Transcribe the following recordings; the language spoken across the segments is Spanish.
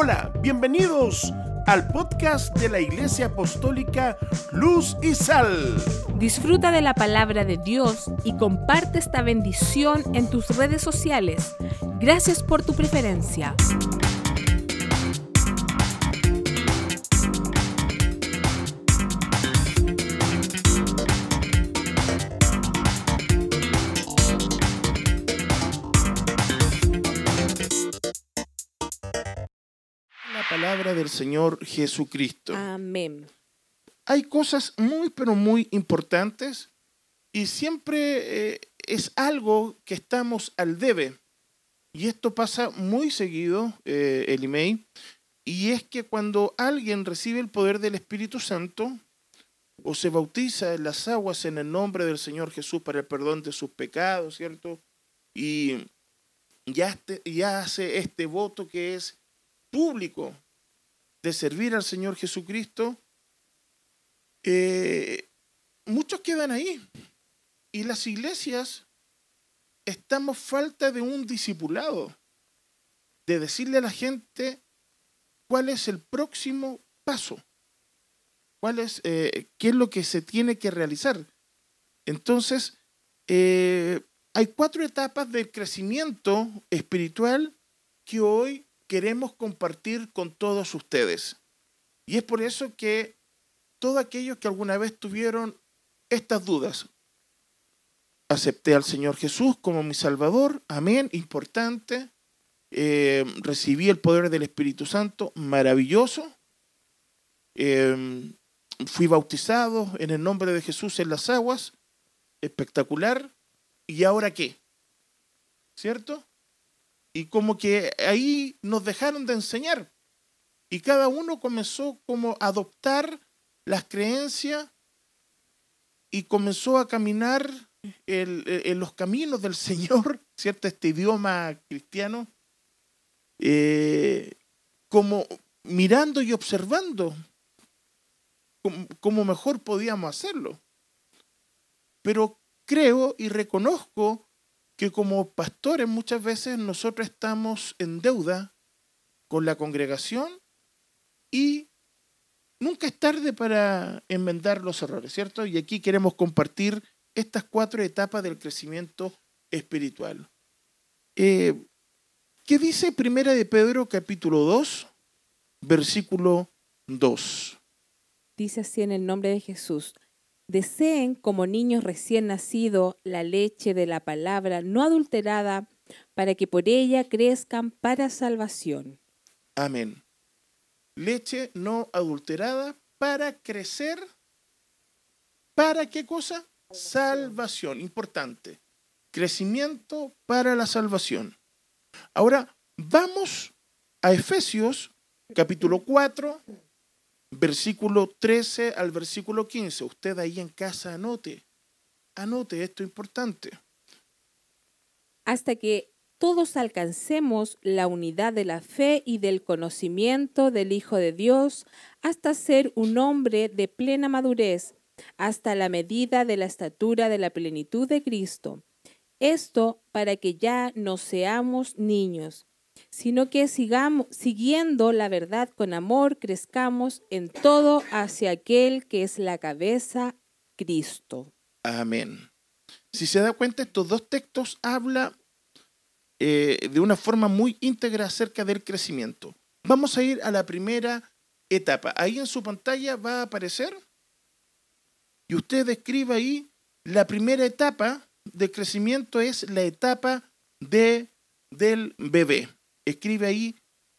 Hola, bienvenidos al podcast de la Iglesia Apostólica Luz y Sal. Disfruta de la palabra de Dios y comparte esta bendición en tus redes sociales. Gracias por tu preferencia. Palabra del Señor Jesucristo. Amén. Hay cosas muy, pero muy importantes y siempre eh, es algo que estamos al debe. Y esto pasa muy seguido, eh, el email, y es que cuando alguien recibe el poder del Espíritu Santo o se bautiza en las aguas en el nombre del Señor Jesús para el perdón de sus pecados, ¿cierto? Y ya, este- ya hace este voto que es público de servir al Señor Jesucristo, eh, muchos quedan ahí. Y las iglesias estamos falta de un discipulado, de decirle a la gente cuál es el próximo paso, cuál es, eh, qué es lo que se tiene que realizar. Entonces, eh, hay cuatro etapas del crecimiento espiritual que hoy queremos compartir con todos ustedes. Y es por eso que todos aquellos que alguna vez tuvieron estas dudas, acepté al Señor Jesús como mi Salvador, amén, importante, eh, recibí el poder del Espíritu Santo, maravilloso, eh, fui bautizado en el nombre de Jesús en las aguas, espectacular, ¿y ahora qué? ¿Cierto? Y como que ahí nos dejaron de enseñar. Y cada uno comenzó como a adoptar las creencias y comenzó a caminar el- en los caminos del Señor, ¿cierto? Este idioma cristiano, eh, como mirando y observando como mejor podíamos hacerlo. Pero creo y reconozco que como pastores muchas veces nosotros estamos en deuda con la congregación y nunca es tarde para enmendar los errores, ¿cierto? Y aquí queremos compartir estas cuatro etapas del crecimiento espiritual. Eh, ¿Qué dice Primera de Pedro capítulo 2, versículo 2? Dice así en el nombre de Jesús. Deseen como niños recién nacidos la leche de la palabra no adulterada para que por ella crezcan para salvación. Amén. Leche no adulterada para crecer. ¿Para qué cosa? Salvación. Importante. Crecimiento para la salvación. Ahora vamos a Efesios capítulo 4, versículo 13 al versículo 15. Usted ahí en casa anote. Anote esto importante. hasta que todos alcancemos la unidad de la fe y del conocimiento del Hijo de Dios, hasta ser un hombre de plena madurez, hasta la medida de la estatura de la plenitud de Cristo. Esto para que ya no seamos niños, sino que sigamos siguiendo la verdad con amor, crezcamos en todo hacia aquel que es la cabeza, Cristo. Amén. Si se da cuenta, estos dos textos hablan eh, de una forma muy íntegra acerca del crecimiento. Vamos a ir a la primera etapa. Ahí en su pantalla va a aparecer y usted escribe ahí la primera etapa de crecimiento es la etapa de, del bebé. Escribe ahí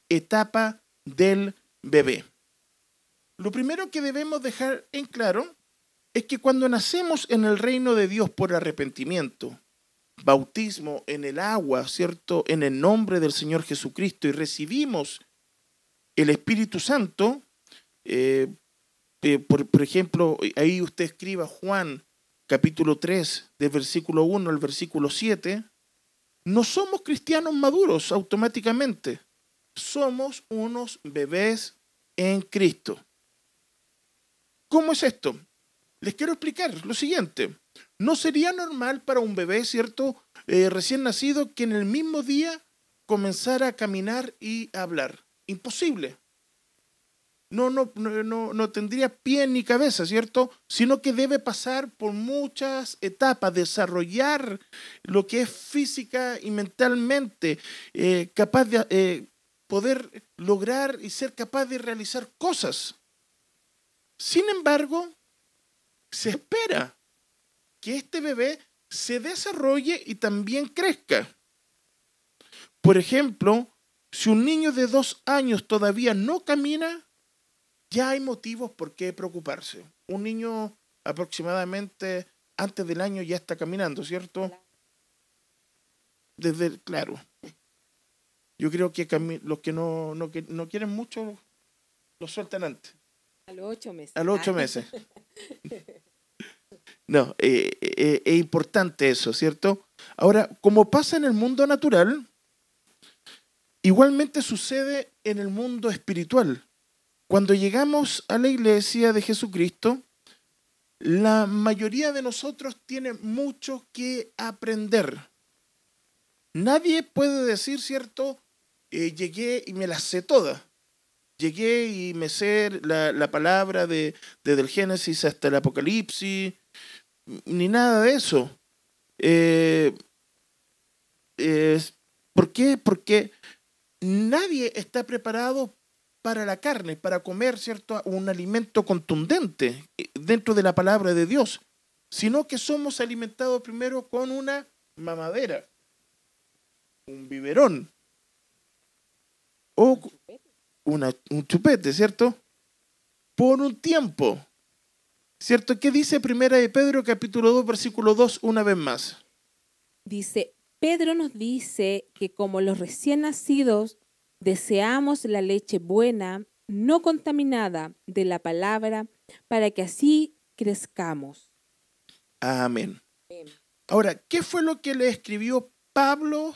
etapa del bebé. Lo primero que debemos dejar en claro es que cuando nacemos en el reino de Dios por arrepentimiento, bautismo en el agua, ¿cierto? En el nombre del Señor Jesucristo y recibimos el Espíritu Santo, eh, eh, por, por ejemplo, ahí usted escriba Juan capítulo 3, del versículo 1 al versículo 7, no somos cristianos maduros automáticamente, somos unos bebés en Cristo. ¿Cómo es esto? Les quiero explicar lo siguiente. No sería normal para un bebé, ¿cierto? Eh, recién nacido, que en el mismo día comenzara a caminar y a hablar. imposible. No, no, no, no, tendría pie ni cabeza, ¿cierto? Sino que debe pasar por muchas etapas, desarrollar lo que es física y mentalmente, eh, capaz de eh, poder lograr y ser capaz de realizar cosas. Sin embargo, se espera que este bebé se desarrolle y también crezca. Por ejemplo, si un niño de dos años todavía no camina, ya hay motivos por qué preocuparse. Un niño aproximadamente antes del año ya está caminando, ¿cierto? Desde, claro. Yo creo que los que no, no, que no quieren mucho lo sueltan antes. A los ocho meses. A los ocho ah. meses. No, eh, eh, es importante eso, ¿cierto? Ahora, como pasa en el mundo natural, igualmente sucede en el mundo espiritual. Cuando llegamos a la iglesia de Jesucristo, la mayoría de nosotros tiene mucho que aprender. Nadie puede decir, ¿cierto? Eh, llegué y me la sé toda. Llegué y me sé la, palabra de, desde el Génesis hasta el Apocalipsis, ni nada de eso. Eh, ¿Por qué? Porque nadie está preparado para la carne, para comer cierto un alimento contundente eh, dentro de la palabra de Dios, sino que somos alimentados primero con una mamadera, un biberón o un chupete, ¿cierto? Por un tiempo. ¿Cierto? ¿Qué dice Primera de Pedro capítulo 2 versículo 2 una vez más? Dice, Pedro nos dice que como los recién nacidos Deseamos la leche buena, no contaminada de la palabra, para que así crezcamos. Amén. Ahora, ¿qué fue lo que le escribió Pablo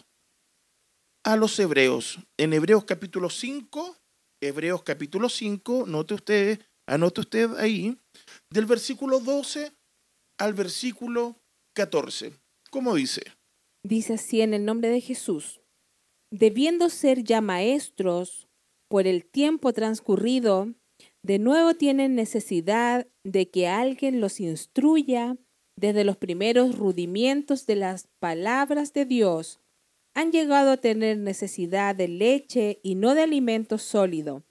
a los hebreos? En Hebreos capítulo 5, Hebreos capítulo 5, note usted, anote usted ahí, del versículo 12 al versículo 14. ¿Cómo dice? Dice así en el nombre de Jesús debiendo ser ya maestros por el tiempo transcurrido, de nuevo tienen necesidad de que alguien los instruya desde los primeros rudimientos de las palabras de Dios. Han llegado a tener necesidad de leche y no de alimento sólido,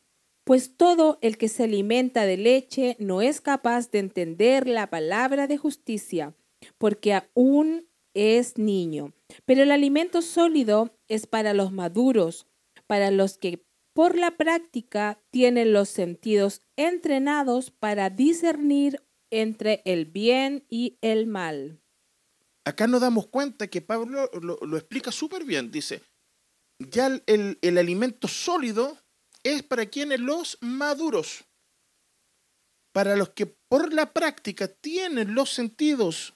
pues todo el que se alimenta de leche no es capaz de entender la palabra de justicia, porque aún es niño. Pero el alimento sólido es para los maduros, para los que por la práctica tienen los sentidos entrenados para discernir entre el bien y el mal. Acá nos damos cuenta que Pablo lo, explica súper bien. Dice, ya el, el alimento sólido es para quienes los maduros, para los que por la práctica tienen los sentidos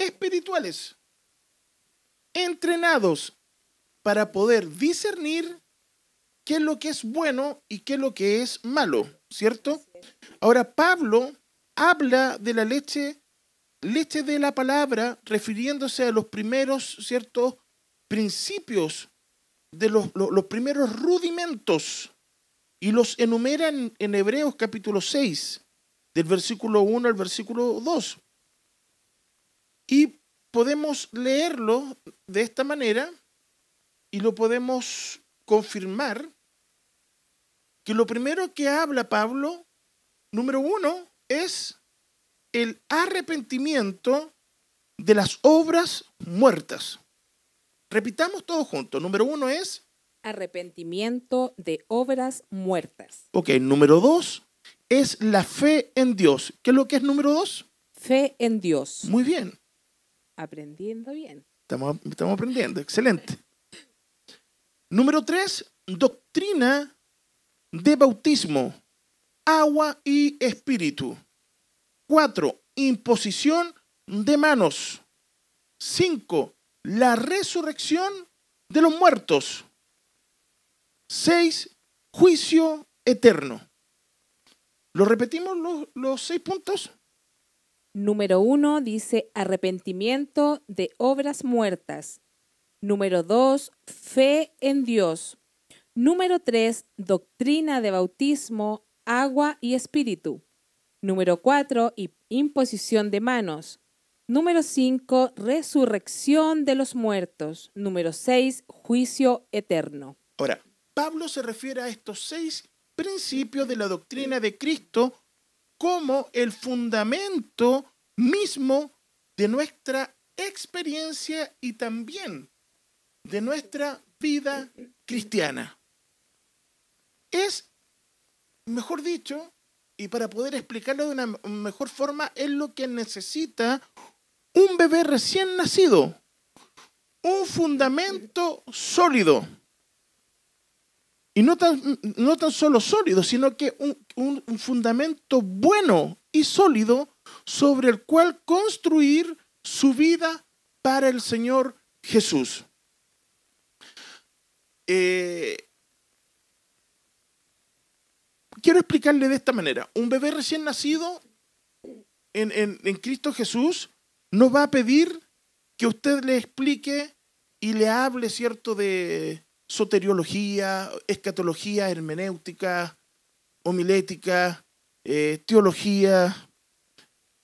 espirituales, entrenados para poder discernir qué es lo que es bueno y qué es lo que es malo, ¿cierto? Ahora, Pablo habla de la leche, leche de la palabra, refiriéndose a los primeros, ¿cierto? Principios, de los, los, primeros rudimentos, y los enumera en, en Hebreos capítulo 6, del versículo 1 al versículo 2. Y podemos leerlo de esta manera y lo podemos confirmar que lo primero que habla Pablo, número uno, es el arrepentimiento de las obras muertas. Repitamos todo junto. Número uno es... Arrepentimiento de obras muertas. Ok, número dos es la fe en Dios. ¿Qué es lo que es número dos? Fe en Dios. Muy bien. Aprendiendo bien. Estamos, estamos aprendiendo, excelente. Número tres, doctrina de bautismo, agua y espíritu. Cuatro, imposición de manos. Cinco, la resurrección de los muertos. Seis, juicio eterno. ¿Lo repetimos los, los seis puntos? Número uno dice arrepentimiento de obras muertas. Número dos, fe en Dios. Número 3, doctrina de bautismo, agua y espíritu. Número 4, imposición de manos. Número 5, resurrección de los muertos. Número 6, juicio eterno. Ahora, Pablo se refiere a estos seis principios de la doctrina de Cristo como el fundamento mismo de nuestra experiencia y también de nuestra vida cristiana. Es, mejor dicho, y para poder explicarlo de una mejor forma, es lo que necesita un bebé recién nacido, un fundamento sólido. Y no tan, no tan solo sólido, sino que un, un fundamento bueno y sólido sobre el cual construir su vida para el Señor Jesús. Eh, quiero explicarle de esta manera. Un bebé recién nacido en, en, Cristo Jesús no va a pedir que usted le explique y le hable, ¿cierto?, de soteriología, escatología, hermenéutica, homilética, eh, teología,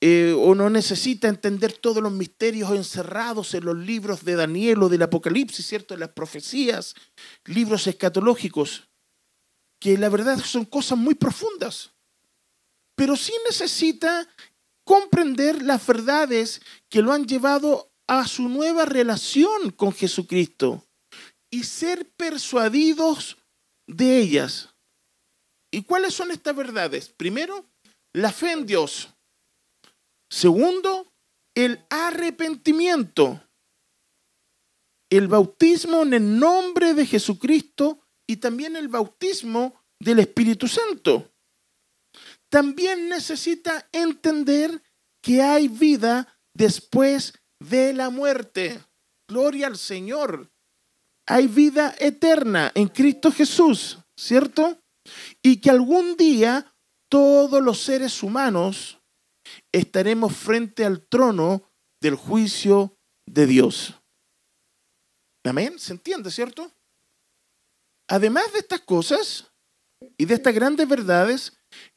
eh, o no necesita entender todos los misterios encerrados en los libros de Daniel o del Apocalipsis, ¿cierto?, de las profecías, libros escatológicos, que la verdad son cosas muy profundas, pero sí necesita comprender las verdades que lo han llevado a su nueva relación con Jesucristo y ser persuadidos de ellas. ¿Y cuáles son estas verdades? Primero, la fe en Dios. Segundo, el arrepentimiento. El bautismo en el nombre de Jesucristo y también el bautismo del Espíritu Santo también necesita entender que hay vida después de la muerte. Gloria al Señor. Hay vida eterna en Cristo Jesús, ¿cierto? Y que algún día todos los seres humanos estaremos frente al trono del juicio de Dios. Amén, ¿se entiende, cierto? Además de estas cosas y de estas grandes verdades,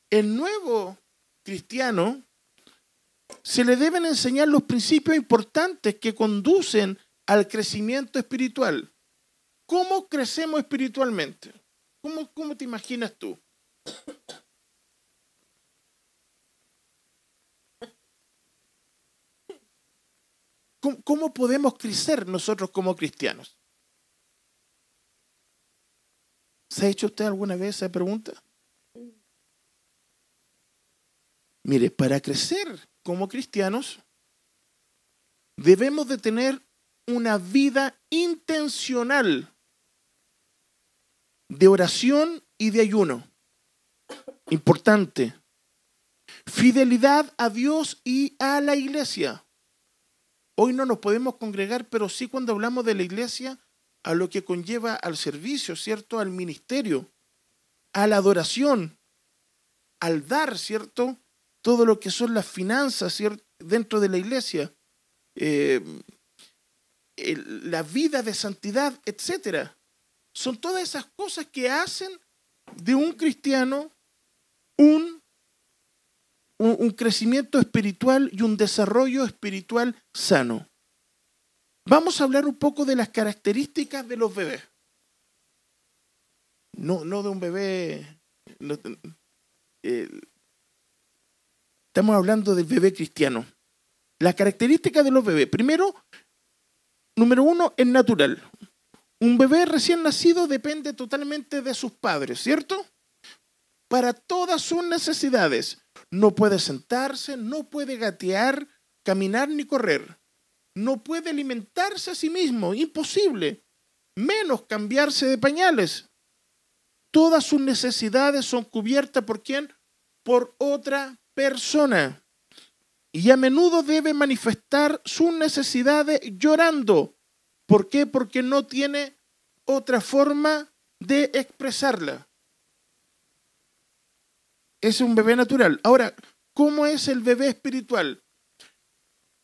el nuevo cristiano se le deben enseñar los principios importantes que conducen al crecimiento espiritual. ¿Cómo crecemos espiritualmente? ¿Cómo, cómo te imaginas tú? ¿Cómo, podemos crecer nosotros como cristianos? ¿Se ha hecho usted alguna vez esa pregunta? Mire, para crecer como cristianos, debemos de tener una vida intencional de oración y de ayuno. Importante. Fidelidad a Dios y a la iglesia. Hoy no nos podemos congregar, pero sí cuando hablamos de la iglesia, a lo que conlleva al servicio, ¿cierto? Al ministerio, a la adoración, al dar, ¿cierto? Todo lo que son las finanzas ¿cierto? dentro de la iglesia, eh, la vida de santidad, etcétera. Son todas esas cosas que hacen de un cristiano un, un crecimiento espiritual y un desarrollo espiritual sano. Vamos a hablar un poco de las características de los bebés. No, no de un bebé. Eh, estamos hablando del bebé cristiano. Las características de los bebés. Primero, número uno, es natural. Un bebé recién nacido depende totalmente de sus padres, ¿cierto? Para todas sus necesidades. No puede sentarse, no puede gatear, caminar ni correr no puede alimentarse a sí mismo, imposible, menos cambiarse de pañales. Todas sus necesidades son cubiertas por quién? Por otra persona. Y a menudo debe manifestar sus necesidades llorando. ¿Por qué? Porque no tiene otra forma de expresarla. Es un bebé natural. Ahora, ¿cómo es el bebé espiritual?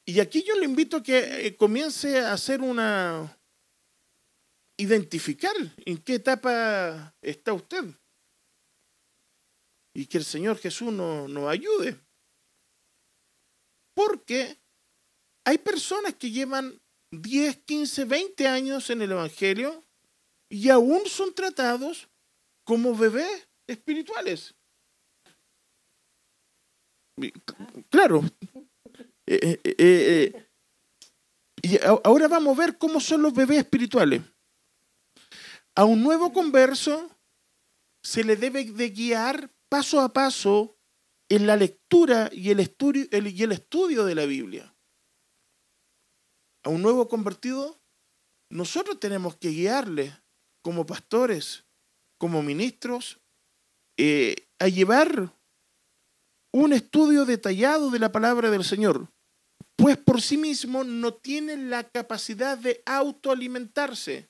Y aquí yo le invito a que eh, comience a hacer una, identificar en qué etapa está usted. Y que el Señor Jesús nos, ayude. Porque hay personas que llevan 10, 15, 20 años en el Evangelio y aún son tratados como bebés espirituales. Claro. Eh, eh, eh, y ahora vamos a ver cómo son los bebés espirituales. A un nuevo converso se le debe de guiar paso a paso en la lectura y el estudio, y el estudio de la Biblia. A un nuevo convertido, nosotros tenemos que guiarle como pastores, como ministros, a llevar un estudio detallado de la palabra del Señor, pues por sí mismo no tienen la capacidad de autoalimentarse.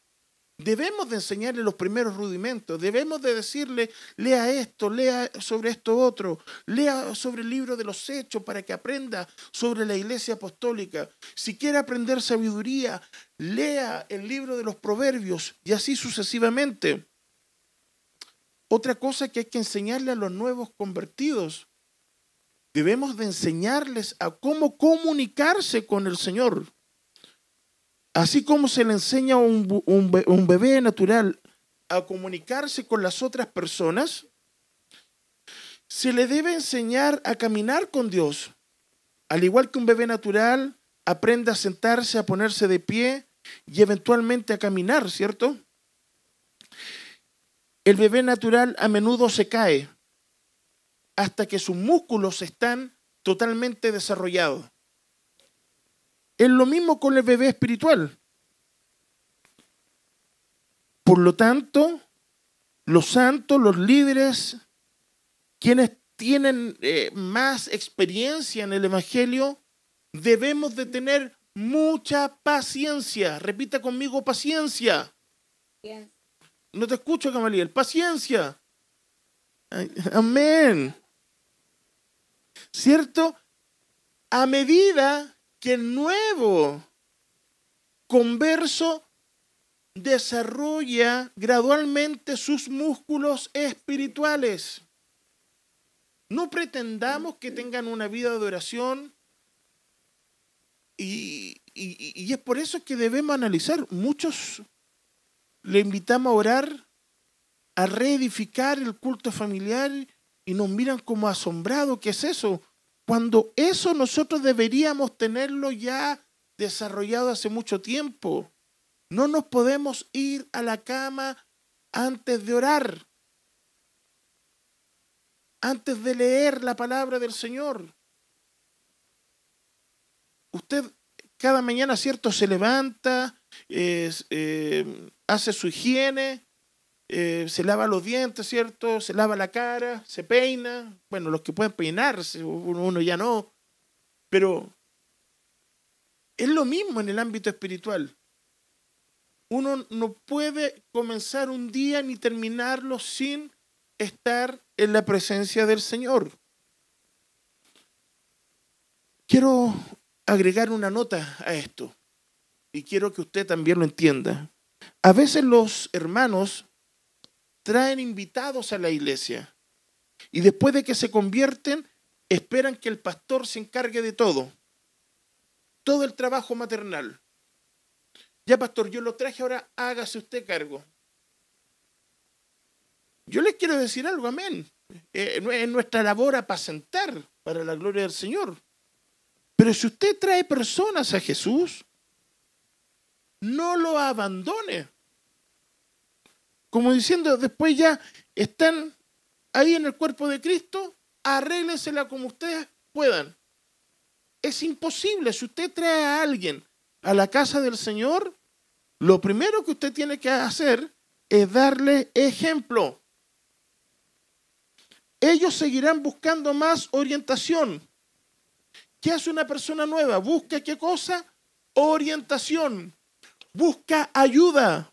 Debemos de enseñarle los primeros rudimentos, debemos de decirle, lea esto, lea sobre esto otro, lea sobre el libro de los hechos para que aprenda sobre la iglesia apostólica. Si quiere aprender sabiduría, lea el libro de los proverbios y así sucesivamente. Otra cosa que hay que enseñarle a los nuevos convertidos Debemos de enseñarles a cómo comunicarse con el Señor. Así como se le enseña a un, bebé natural a comunicarse con las otras personas, se le debe enseñar a caminar con Dios. Al igual que un bebé natural aprende a sentarse, a ponerse de pie y eventualmente a caminar, ¿cierto? El bebé natural a menudo se cae, hasta que sus músculos están totalmente desarrollados. Es lo mismo con el bebé espiritual. Por lo tanto, los santos, los líderes, quienes tienen eh, más experiencia en el Evangelio, debemos de tener mucha paciencia. Repita conmigo, paciencia. No te escucho, Gamaliel. Paciencia. Amén. ¿cierto? A medida que el nuevo converso desarrolla gradualmente sus músculos espirituales. No pretendamos que tengan una vida de oración y, es por eso que debemos analizar. Muchos le invitamos a orar, a reedificar el culto familiar y nos miran como asombrados. ¿Qué es eso? Cuando eso nosotros deberíamos tenerlo ya desarrollado hace mucho tiempo. No nos podemos ir a la cama antes de orar, antes de leer la palabra del Señor. Usted cada mañana, ¿cierto? Se levanta, eh, hace su higiene, eh, se lava los dientes, ¿cierto? Se lava la cara, se peina. Bueno, los que pueden peinarse, uno, ya no. Pero es lo mismo en el ámbito espiritual. Uno no puede comenzar un día ni terminarlo sin estar en la presencia del Señor. Quiero agregar una nota a esto y quiero que usted también lo entienda. A veces los hermanos traen invitados a la iglesia. Y después de que se convierten, esperan que el pastor se encargue de todo. Todo el trabajo maternal. Ya, pastor, yo lo traje, ahora hágase usted cargo. Yo les quiero decir algo, amén. Eh, es nuestra labor apacentar para la gloria del Señor. Pero si usted trae personas a Jesús, no lo abandone como diciendo, después ya están ahí en el cuerpo de Cristo, arréglensela como ustedes puedan. Es imposible. Si usted trae a alguien a la casa del Señor, lo primero que usted tiene que hacer es darle ejemplo. Ellos seguirán buscando más orientación. ¿Qué hace una persona nueva? Busca qué cosa? Orientación. Busca ayuda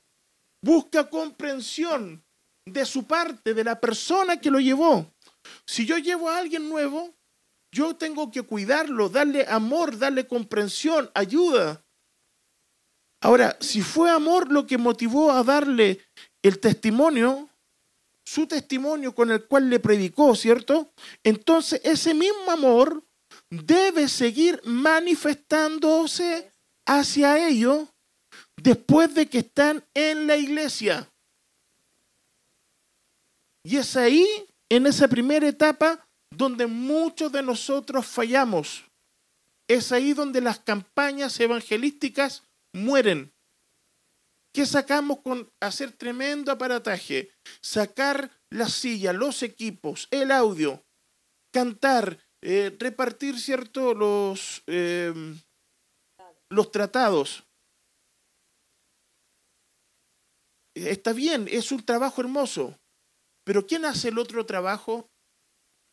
busca comprensión de su parte, de la persona que lo llevó. Si yo llevo a alguien nuevo, yo tengo que cuidarlo, darle amor, darle comprensión, ayuda. Ahora, si fue amor lo que motivó a darle el testimonio, su testimonio con el cual le predicó, ¿cierto? Entonces ese mismo amor debe seguir manifestándose hacia ellos después de que están en la iglesia. Y es ahí, en esa primera etapa, donde muchos de nosotros fallamos. Es ahí donde las campañas evangelísticas mueren. ¿Qué sacamos con hacer tremendo aparataje? Sacar la silla, los equipos, el audio, cantar, eh, repartir, ¿cierto?, los, eh, los tratados. Está bien, es un trabajo hermoso, pero ¿quién hace el otro trabajo?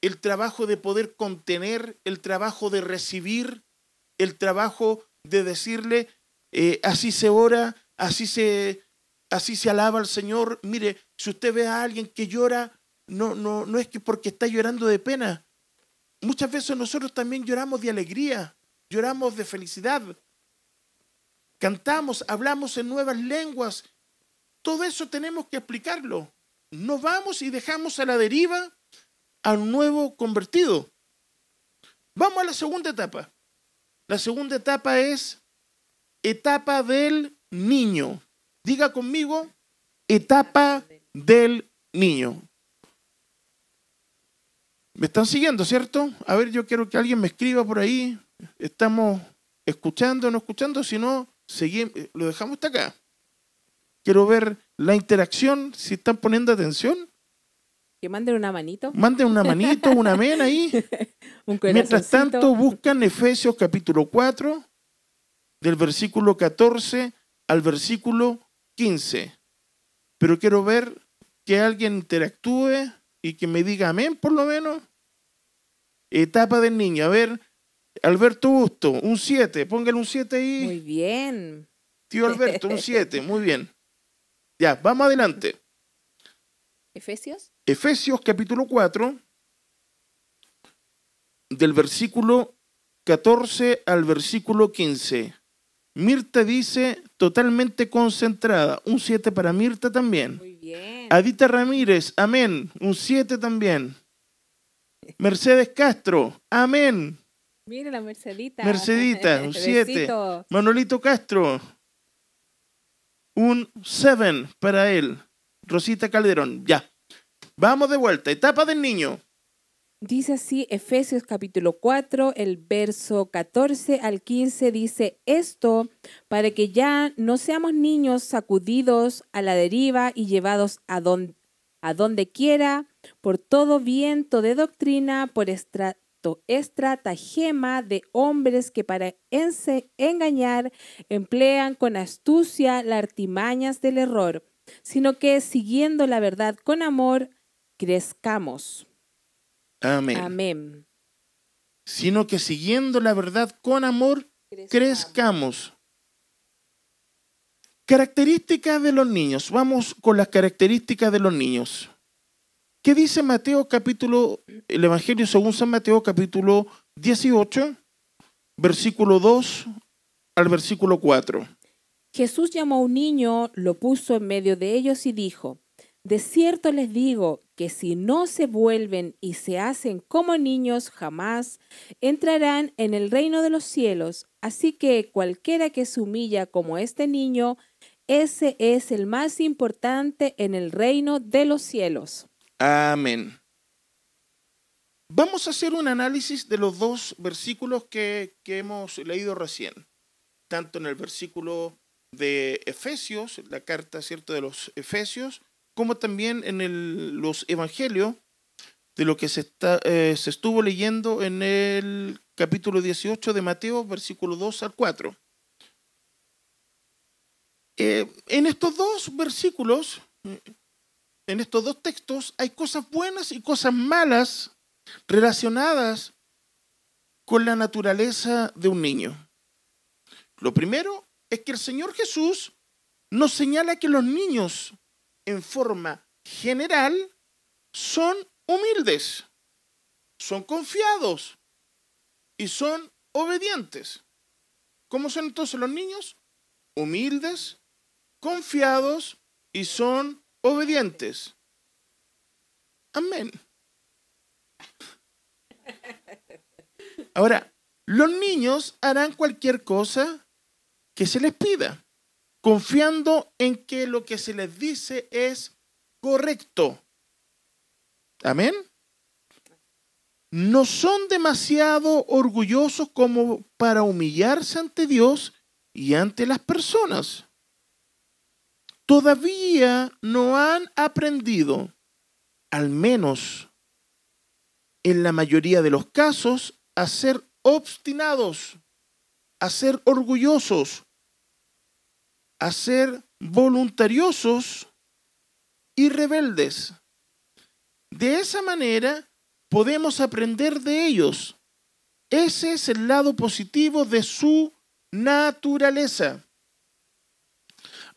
El trabajo de poder contener, el trabajo de recibir, el trabajo de decirle, eh, así se ora, así se, así se alaba al Señor. Mire, si usted ve a alguien que llora, no, no, no es que porque está llorando de pena. Muchas veces nosotros también lloramos de alegría, lloramos de felicidad. Cantamos, hablamos en nuevas lenguas. Todo eso tenemos que explicarlo. No vamos y dejamos a la deriva a un nuevo convertido. Vamos a la segunda etapa. La segunda etapa es etapa del niño. Diga conmigo, etapa del niño. ¿Me están siguiendo, cierto? A ver, yo quiero que alguien me escriba por ahí. Estamos escuchando no escuchando, si no, lo dejamos hasta acá. Quiero ver la interacción, si están poniendo atención. Que manden una manito. Manden una manito, una amén ahí. Un Mientras tanto, buscan Efesios capítulo 4, del versículo 14 al versículo 15. Pero quiero ver que alguien interactúe y que me diga amén, por lo menos. Etapa del niño. A ver, Alberto Busto, un 7. Póngale un 7 ahí. Muy bien. Tío Alberto, un 7. Muy bien. Ya, vamos adelante. Efesios. Efesios capítulo 4, del versículo 14 al versículo 15. Mirta dice totalmente concentrada, un 7 para Mirta también. Muy bien. Adita Ramírez, amén, un 7 también. Mercedes Castro, amén. Mire la Mercedita. Mercedita, un 7. Besito. Manolito Castro, un 7 para él. Rosita Calderón, ya. Vamos de vuelta, etapa del niño. Dice así Efesios capítulo 4, el verso 14 al 15 dice esto para que ya no seamos niños sacudidos a la deriva y llevados a, a donde quiera por todo viento de doctrina, por estrato, estratagema de hombres que para engañar emplean con astucia las artimañas del error, sino que siguiendo la verdad con amor, crezcamos. Amén. Amén. Sino que siguiendo la verdad con amor, crezcamos. Características de los niños. Vamos con las características de los niños. ¿Qué dice Mateo capítulo, el Evangelio según San Mateo capítulo 18, versículo 2 al versículo 4? Jesús llamó a un niño, lo puso en medio de ellos y dijo, De cierto les digo que si no se vuelven y se hacen como niños, jamás entrarán en el reino de los cielos. Así que cualquiera que se humilla como este niño, ese es el más importante en el reino de los cielos. Amén. Vamos a hacer un análisis de los dos versículos que, que hemos leído recién, tanto en el versículo de Efesios, la carta cierto de los Efesios, como también en los Evangelios, de lo que se, está, eh, se estuvo leyendo en el capítulo 18 de Mateo, versículo 2 al 4. Eh, en estos dos versículos, en estos dos textos hay cosas buenas y cosas malas relacionadas con la naturaleza de un niño. Lo primero es que el Señor Jesús nos señala que los niños, en forma general, son humildes, son confiados y son obedientes. ¿Cómo son entonces los niños? humildes, confiados y son obedientes. Amén. Ahora, los niños harán cualquier cosa que se les pida, confiando en que lo que se les dice es correcto. Amén. No son demasiado orgullosos como para humillarse ante Dios y ante las personas. Todavía no han aprendido, al menos en la mayoría de los casos, a ser obstinados, a ser orgullosos, a ser voluntariosos y rebeldes. De esa manera podemos aprender de ellos. Ese es el lado positivo de su naturaleza.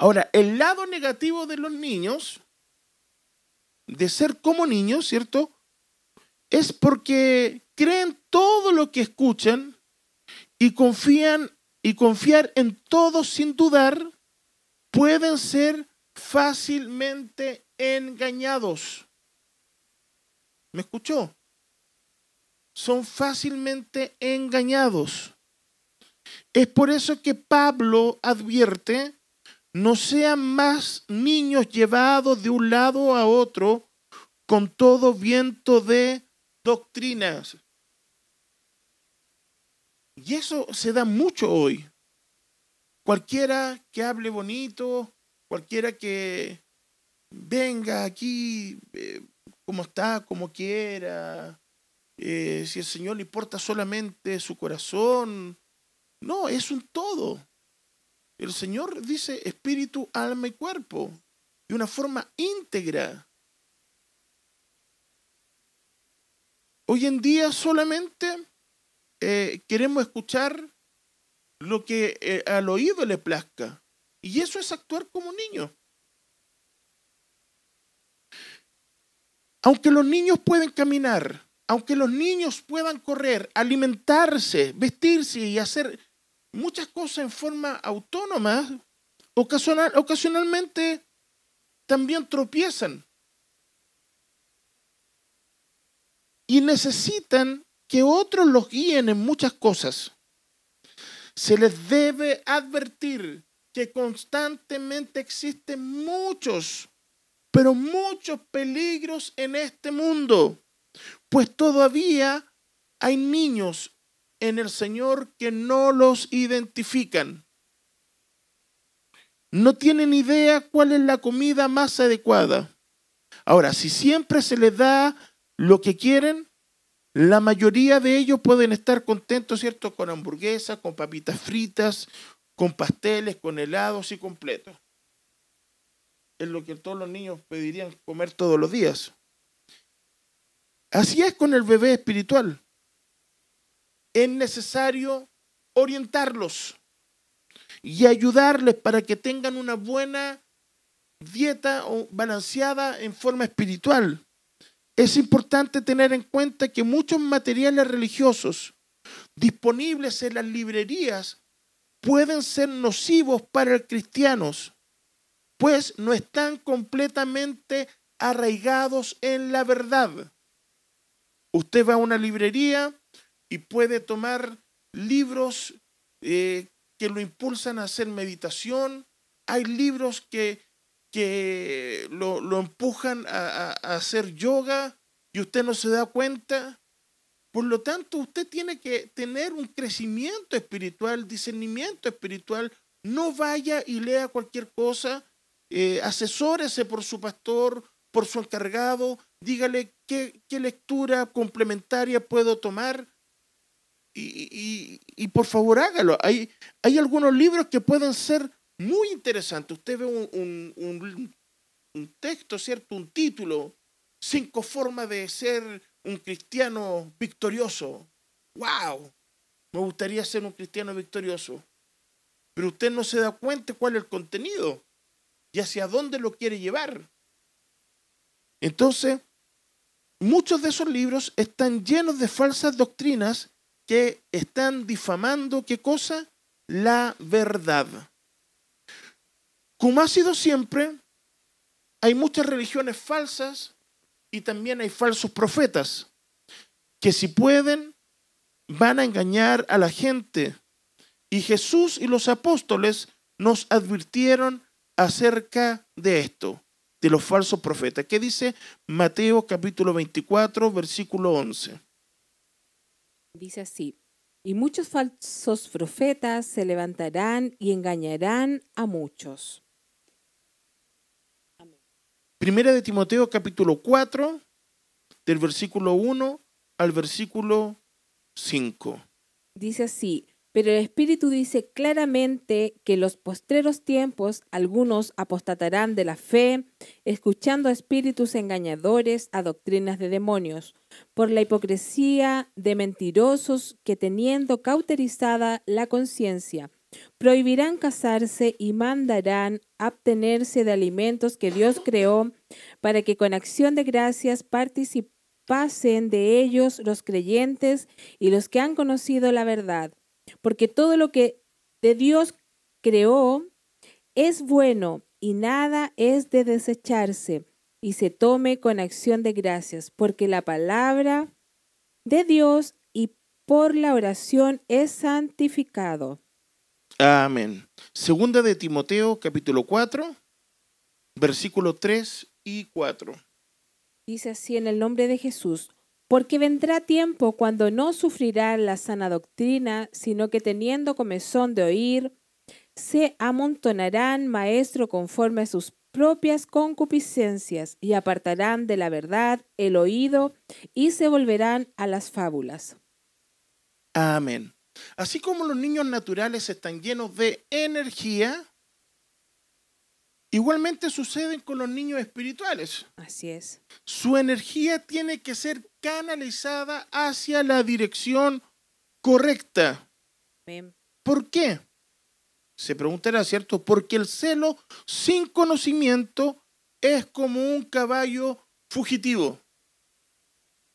Ahora, el lado negativo de los niños, de ser como niños, ¿cierto? Es porque creen todo lo que escuchan y confían y confiar en todo sin dudar, pueden ser fácilmente engañados. ¿Me escuchó? Son fácilmente engañados. Es por eso que Pablo advierte, no sean más niños llevados de un lado a otro con todo viento de doctrinas. Y eso se da mucho hoy. Cualquiera que hable bonito, cualquiera que venga aquí eh, como está, como quiera, eh, si el Señor le importa solamente su corazón. No, es un todo. El Señor dice espíritu, alma y cuerpo, de una forma íntegra. Hoy en día solamente eh, queremos escuchar lo que eh, al oído le plazca. Y eso es actuar como niño. Aunque los niños pueden caminar, aunque los niños puedan correr, alimentarse, vestirse y hacer muchas cosas en forma autónoma, ocasional, ocasionalmente también tropiezan. Y necesitan que otros los guíen en muchas cosas. Se les debe advertir que constantemente existen muchos, pero muchos peligros en este mundo, pues todavía hay niños en el Señor que no los identifican. No tienen idea cuál es la comida más adecuada. Ahora, si siempre se les da lo que quieren, la mayoría de ellos pueden estar contentos, ¿cierto? Con hamburguesas, con papitas fritas, con pasteles, con helados y completos. Es lo que todos los niños pedirían comer todos los días. Así es con el bebé espiritual. Es necesario orientarlos y ayudarles para que tengan una buena dieta balanceada en forma espiritual es importante tener en cuenta que muchos materiales religiosos disponibles en las librerías pueden ser nocivos para los cristianos, pues no están completamente arraigados en la verdad. Usted va a una librería y puede tomar libros eh, que lo impulsan a hacer meditación. Hay libros que que lo, empujan a, hacer yoga y usted no se da cuenta. Por lo tanto, usted tiene que tener un crecimiento espiritual, discernimiento espiritual. No vaya y lea cualquier cosa. Eh, asesórese por su pastor, por su encargado. Dígale qué, lectura complementaria puedo tomar. Y, por favor hágalo. Hay, hay algunos libros que pueden ser muy interesante. Usted ve un, texto, ¿cierto? Un título, cinco formas de ser un cristiano victorioso. ¡Wow! Me gustaría ser un cristiano victorioso. Pero usted no se da cuenta cuál es el contenido y hacia dónde lo quiere llevar. Entonces, muchos de esos libros están llenos de falsas doctrinas que están difamando, ¿qué cosa? La verdad. Como ha sido siempre, hay muchas religiones falsas y también hay falsos profetas que si pueden van a engañar a la gente. Y Jesús y los apóstoles nos advirtieron acerca de esto, de los falsos profetas. ¿Qué dice Mateo capítulo 24, versículo 11? Dice así, y muchos falsos profetas se levantarán y engañarán a muchos. Primera de Timoteo capítulo 4, del versículo 1 al versículo 5. Dice así, pero el Espíritu dice claramente que los postreros tiempos algunos apostatarán de la fe, escuchando a espíritus engañadores, a doctrinas de demonios, por la hipocresía de mentirosos que teniendo cauterizada la conciencia, prohibirán casarse y mandarán abstenerse de alimentos que Dios creó para que con acción de gracias participasen de ellos los creyentes y los que han conocido la verdad. Porque todo lo que de Dios creó es bueno y nada es de desecharse y se tome con acción de gracias, porque la palabra de Dios y por la oración es santificado. Amén. Segunda de Timoteo, capítulo 4, versículo 3 y 4. Dice así en el nombre de Jesús, porque vendrá tiempo cuando no sufrirá la sana doctrina, sino que teniendo comezón de oír, se amontonarán maestro conforme a sus propias concupiscencias y apartarán de la verdad el oído y se volverán a las fábulas. Amén. Así como los niños naturales están llenos de energía, igualmente sucede con los niños espirituales. Así es. Su energía tiene que ser canalizada hacia la dirección correcta. ¿Por qué? Se preguntará, ¿cierto? Porque el celo sin conocimiento es como un caballo fugitivo.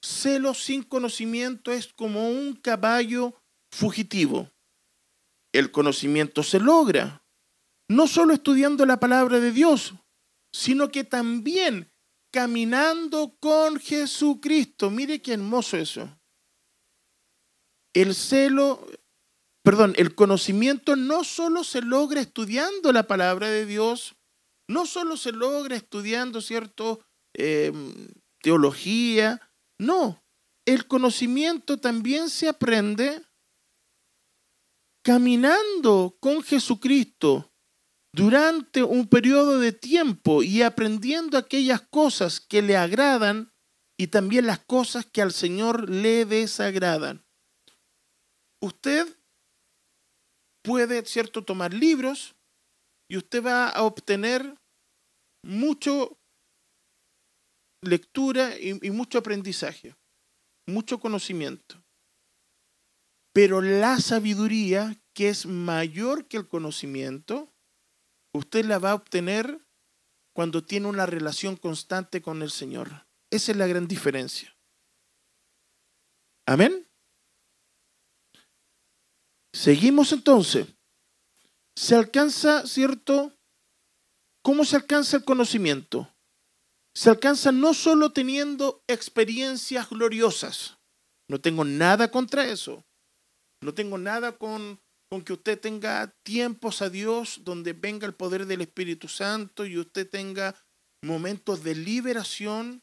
Celo sin conocimiento es como un caballo fugitivo. El conocimiento se logra no solo estudiando la palabra de Dios, sino que también caminando con Jesucristo. Mire qué hermoso eso. El celo, perdón, el conocimiento no solo se logra estudiando la palabra de Dios, no solo se logra estudiando, ¿cierto? Em, teología, no. El conocimiento también se aprende caminando con Jesucristo durante un periodo de tiempo y aprendiendo aquellas cosas que le agradan y también las cosas que al Señor le desagradan. Usted puede, cierto, tomar libros y usted va a obtener mucho lectura y, y mucho aprendizaje, mucho conocimiento. Pero la sabiduría, que es mayor que el conocimiento, usted la va a obtener cuando tiene una relación constante con el Señor. Esa es la gran diferencia. Amén. Seguimos entonces. Se alcanza, ¿cierto? ¿Cómo se alcanza el conocimiento? Se alcanza no solo teniendo experiencias gloriosas. No tengo nada contra eso. No tengo nada con, con que usted tenga tiempos a Dios donde venga el poder del Espíritu Santo y usted tenga momentos de liberación,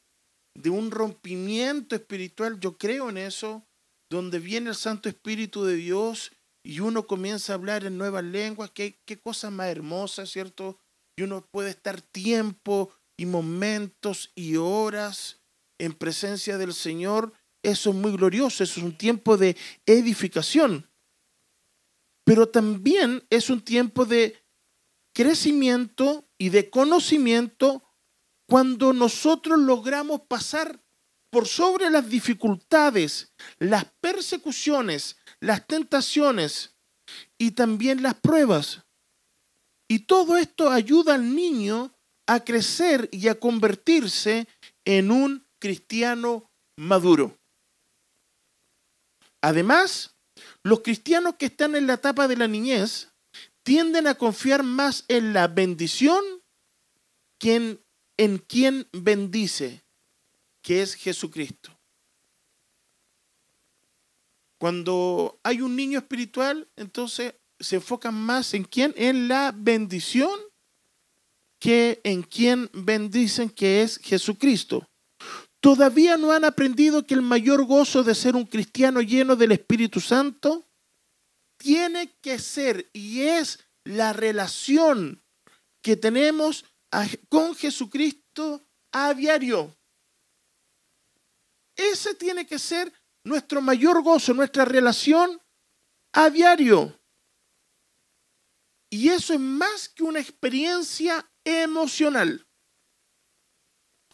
de un rompimiento espiritual. Yo creo en eso, donde viene el Santo Espíritu de Dios y uno comienza a hablar en nuevas lenguas. Qué, qué cosa más hermosa, ¿cierto? Y uno puede estar tiempo y momentos y horas en presencia del Señor eso es muy glorioso, eso es un tiempo de edificación. Pero también es un tiempo de crecimiento y de conocimiento cuando nosotros logramos pasar por sobre las dificultades, las persecuciones, las tentaciones y también las pruebas. Y todo esto ayuda al niño a crecer y a convertirse en un cristiano maduro. Además, los cristianos que están en la etapa de la niñez tienden a confiar más en la bendición que en, en quien bendice, que es Jesucristo. Cuando hay un niño espiritual, entonces se enfocan más en quién, en la bendición, que en quien bendicen, que es Jesucristo. Todavía no han aprendido que el mayor gozo de ser un cristiano lleno del Espíritu Santo tiene que ser y es la relación que tenemos con Jesucristo a diario. Ese tiene que ser nuestro mayor gozo, nuestra relación a diario. Y eso es más que una experiencia emocional.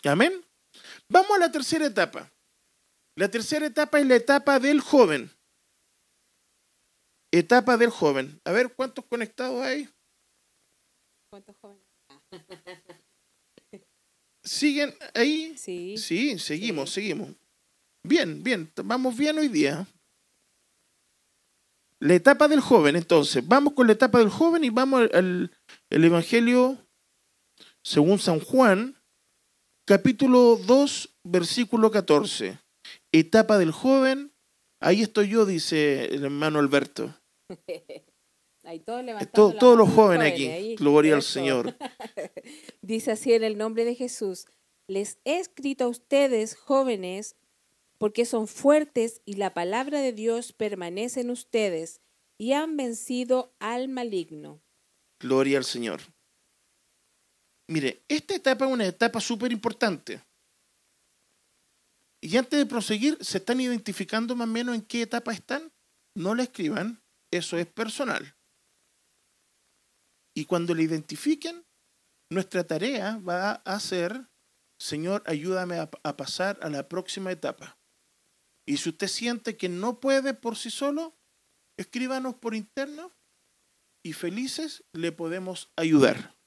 Amén. Vamos a la tercera etapa. La tercera etapa es la etapa del joven. Etapa del joven. A ver, ¿cuántos conectados hay? ¿Cuántos jóvenes? ¿Siguen ahí? Sí. Sí, seguimos, seguimos. Bien, bien, vamos bien hoy día. La etapa del joven, entonces, vamos con la etapa del joven y vamos al, Evangelio según San Juan, capítulo 2, versículo 14. Etapa del joven, ahí estoy yo, dice el hermano Alberto. Ahí todos los jóvenes aquí, gloria al Señor. dice así en el nombre de Jesús, les he escrito a ustedes, jóvenes, porque son fuertes y la palabra de Dios permanece en ustedes y han vencido al maligno. Gloria al Señor. Mire, esta etapa es una etapa súper importante. Y antes de proseguir, ¿se están identificando más o menos en qué etapa están? No la escriban, eso es personal. Y cuando la identifiquen, nuestra tarea va a ser, Señor, ayúdame a, a pasar a la próxima etapa. Y si usted siente que no puede por sí solo, escríbanos por interno y felices le podemos ayudar.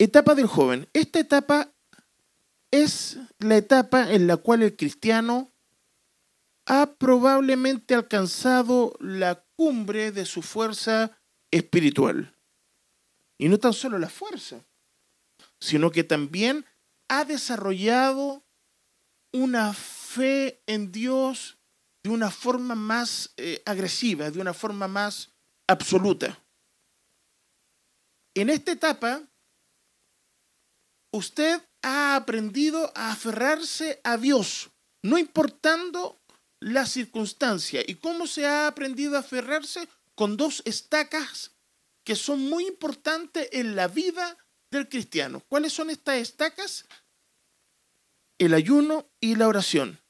Etapa del joven. Esta etapa es la etapa en la cual el cristiano ha probablemente alcanzado la cumbre de su fuerza espiritual. Y no tan solo la fuerza, sino que también ha desarrollado una fe en Dios de una forma más eh, agresiva, de una forma más absoluta. En esta etapa, usted ha aprendido a aferrarse a Dios, no importando la circunstancia. ¿Y cómo se ha aprendido a aferrarse? Con dos estacas que son muy importantes en la vida del cristiano. ¿Cuáles son estas estacas? el ayuno y la oración.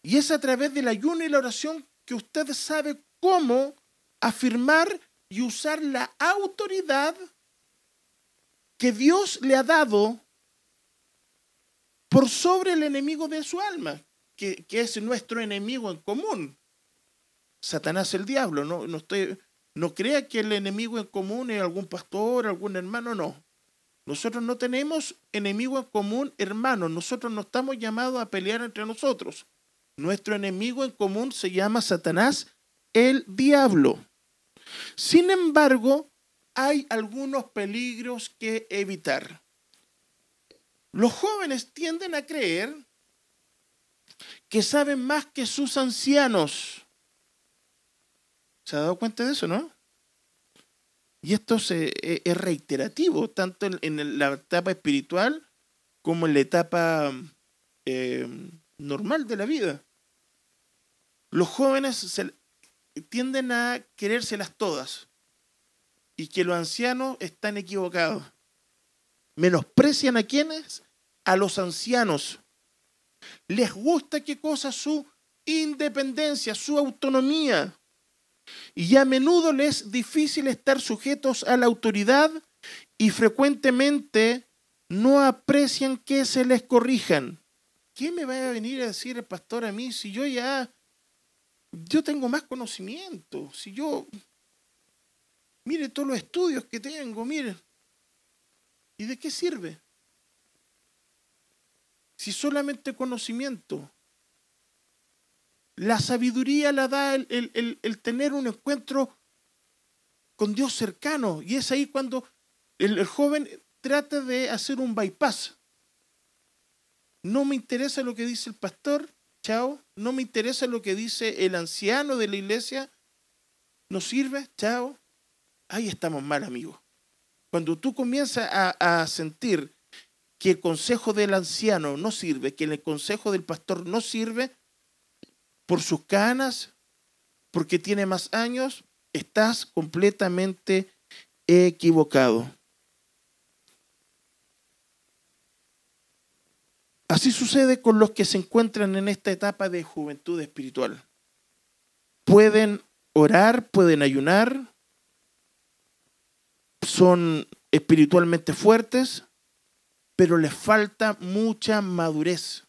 Y es a través del ayuno y la oración que usted sabe cómo afirmar y usar la autoridad que Dios le ha dado por sobre el enemigo de su alma, que, es nuestro enemigo en común. Satanás el diablo, no, no, no crea que el enemigo en común es algún pastor, algún hermano, no. Nosotros no tenemos enemigo en común, hermanos. Nosotros no estamos llamados a pelear entre nosotros. Nuestro enemigo en común se llama Satanás, el diablo. Sin embargo, hay algunos peligros que evitar. Los jóvenes tienden a creer que saben más que sus ancianos. ¿Se ha dado cuenta de eso, no? Y esto e, es reiterativo, tanto en, la etapa espiritual como en la etapa eh, normal de la vida. Los jóvenes tienden a querérselas todas y que los ancianos están equivocados. Menosprecian a quienes? A los ancianos. Les gusta qué cosa su independencia, su autonomía y a menudo les es difícil estar sujetos a la autoridad y frecuentemente no aprecian que se les corrijan. ¿Qué me va a venir a decir el pastor a mí si yo ya, yo tengo más conocimiento, si yo, mire todos los estudios que tengo, mire, ¿y de qué sirve? Si solamente conocimiento La sabiduría la da el, tener un encuentro con Dios cercano. Y es ahí cuando el, el joven trata de hacer un bypass. No me interesa lo que dice el pastor, chao. No me interesa lo que dice el anciano de la iglesia. ¿No sirve? Chao. Ahí estamos mal, amigos. Cuando tú comienzas a, a sentir que el consejo del anciano no sirve, que el consejo del pastor no sirve, por sus canas, porque tiene más años, estás completamente equivocado. Así sucede con los que se encuentran en esta etapa de juventud espiritual. Pueden orar, pueden ayunar, son espiritualmente fuertes, pero les falta mucha madurez.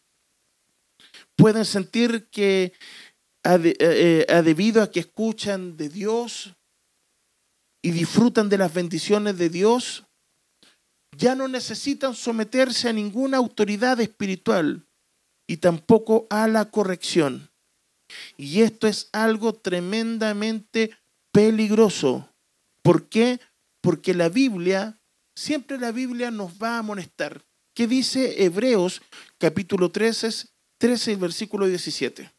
Pueden sentir que a de- eh, a debido a que escuchan de Dios y disfrutan de las bendiciones de Dios, ya no necesitan someterse a ninguna autoridad espiritual y tampoco a la corrección. Y esto es algo tremendamente peligroso. ¿Por qué? Porque la Biblia, siempre la Biblia nos va a amonestar. ¿Qué dice Hebreos capítulo 13, 13 versículo 17?